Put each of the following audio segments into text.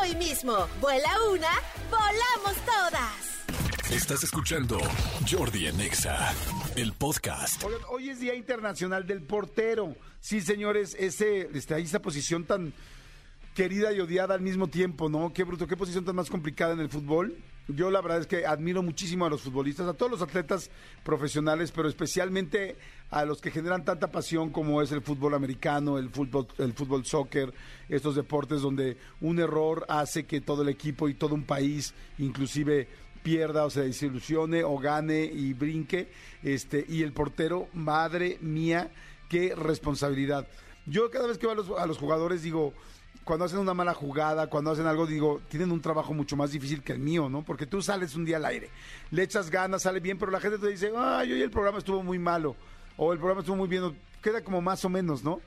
hoy mismo. Vuela una, volamos todas. Estás escuchando Jordi Anexa, el podcast. Oigan, hoy es Día Internacional del Portero. Sí, señores, ese, este, esa posición tan querida y odiada al mismo tiempo, ¿no? Qué bruto, qué posición tan más complicada en el fútbol. Yo la verdad es que admiro muchísimo a los futbolistas, a todos los atletas profesionales, pero especialmente a los que generan tanta pasión como es el fútbol americano, el fútbol, el fútbol soccer, estos deportes donde un error hace que todo el equipo y todo un país, inclusive pierda o se desilusione o gane y brinque, este, y el portero, madre mía, qué responsabilidad. Yo cada vez que veo a los, a los jugadores digo, cuando hacen una mala jugada, cuando hacen algo, digo, tienen un trabajo mucho más difícil que el mío, ¿no? Porque tú sales un día al aire, le echas ganas, sale bien, pero la gente te dice, ay, hoy el programa estuvo muy malo, o el programa estuvo muy bien, queda como más o menos, ¿no?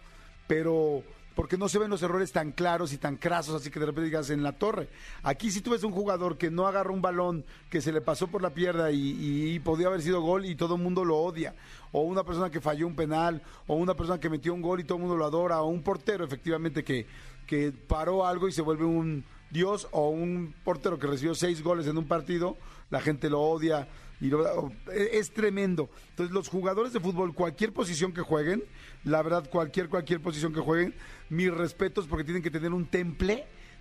Pero porque no se ven los errores tan claros y tan crasos, así que de repente digas en la torre. Aquí si tú ves un jugador que no agarra un balón, que se le pasó por la pierna y, y podía haber sido gol y todo el mundo lo odia, o una persona que falló un penal, o una persona que metió un gol y todo el mundo lo adora, o un portero efectivamente que, que paró algo y se vuelve un dios, o un portero que recibió seis goles en un partido, la gente lo odia y lo- es tremendo. Entonces los jugadores de fútbol, cualquier posición que jueguen, la verdad, cualquier, cualquier posición que jueguen, mis respetos porque tienen que tener un temple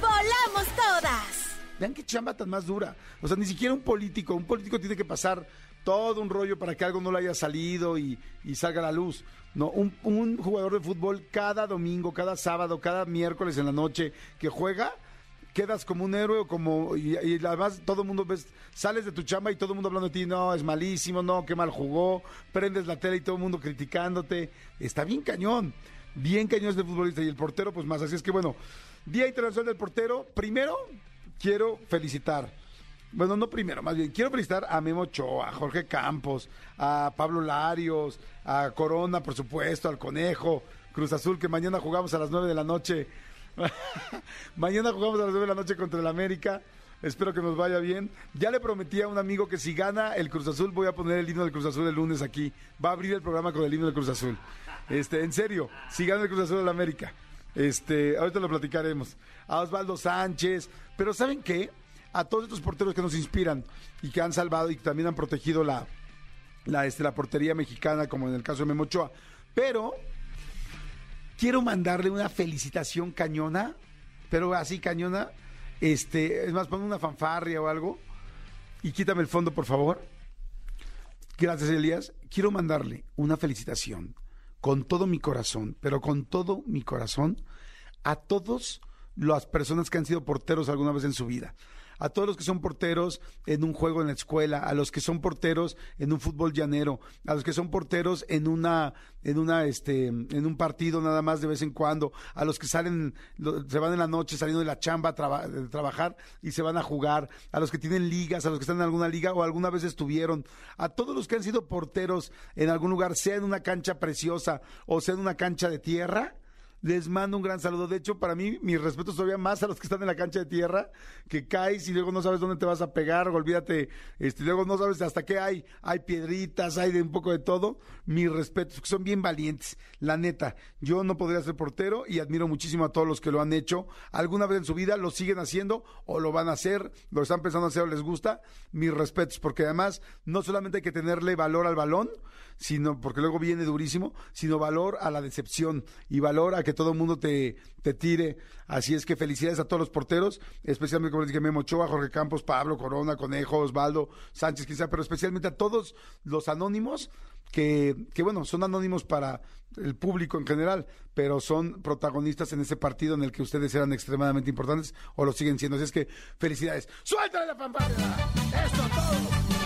volamos todas. Vean qué chamba tan más dura. O sea, ni siquiera un político. Un político tiene que pasar todo un rollo para que algo no le haya salido y, salga a la luz. No, un, un jugador de fútbol cada domingo, cada sábado, cada miércoles en la noche que juega, quedas como un héroe o como y, y además todo el mundo ves, sales de tu chamba y todo el mundo hablando de ti, no, es malísimo, no, qué mal jugó, prendes la tele y todo el mundo criticándote. Está bien cañón. Bien cañón este futbolista y el portero pues más. Así es que bueno, Día Internacional del Portero, primero quiero felicitar. Bueno, no primero, más bien, quiero felicitar a Memo Ochoa, a Jorge Campos, a Pablo Larios, a Corona, por supuesto, al Conejo, Cruz Azul, que mañana jugamos a las 9 de la noche. mañana jugamos a las 9 de la noche contra el América. Espero que nos vaya bien. Ya le prometí a un amigo que si gana el Cruz Azul, voy a poner el himno del Cruz Azul el lunes aquí. Va a abrir el programa con el himno del Cruz Azul. Este, en serio, si gana el Cruz Azul del América. Este, ahorita lo platicaremos. A Osvaldo Sánchez. Pero ¿saben qué? A todos estos porteros que nos inspiran y que han salvado y que también han protegido la, la, este, la portería mexicana, como en el caso de Memo Ochoa. Pero quiero mandarle una felicitación cañona, pero así cañona. Este, es más, pon una fanfarria o algo y quítame el fondo, por favor. Gracias, Elías. Quiero mandarle una felicitación con todo mi corazón, pero con todo mi corazón, a todas las personas que han sido porteros alguna vez en su vida. A todos los que son porteros en un juego en la escuela, a los que son porteros en un fútbol llanero, a los que son porteros en una, en una, este, en un partido nada más de vez en cuando, a los que salen, se van en la noche saliendo de la chamba a de trabajar y se van a jugar, a los que tienen ligas, a los que están en alguna liga o alguna vez estuvieron, a todos los que han sido porteros en algún lugar, sea en una cancha preciosa o sea en una cancha de tierra, les mando un gran saludo. De hecho, para mí, mis respetos todavía más a los que están en la cancha de tierra, que caes y luego no sabes dónde te vas a pegar, olvídate, este, luego no sabes hasta qué hay, hay piedritas, hay de un poco de todo. Mis respetos, que son bien valientes, la neta. Yo no podría ser portero y admiro muchísimo a todos los que lo han hecho alguna vez en su vida, lo siguen haciendo o lo van a hacer, lo están pensando hacer o les gusta. Mis respetos, porque además no solamente hay que tenerle valor al balón, sino porque luego viene durísimo, sino valor a la decepción y valor a que todo el mundo te, te tire. Así es que felicidades a todos los porteros, especialmente como les dije, Memo Ochoa, Jorge Campos, Pablo, Corona, Conejo, Osvaldo, Sánchez, quizá, pero especialmente a todos los anónimos que, que, bueno, son anónimos para el público en general, pero son protagonistas en ese partido en el que ustedes eran extremadamente importantes o lo siguen siendo. Así es que felicidades. ¡Suéltale la pantalla! ¡Eso todo!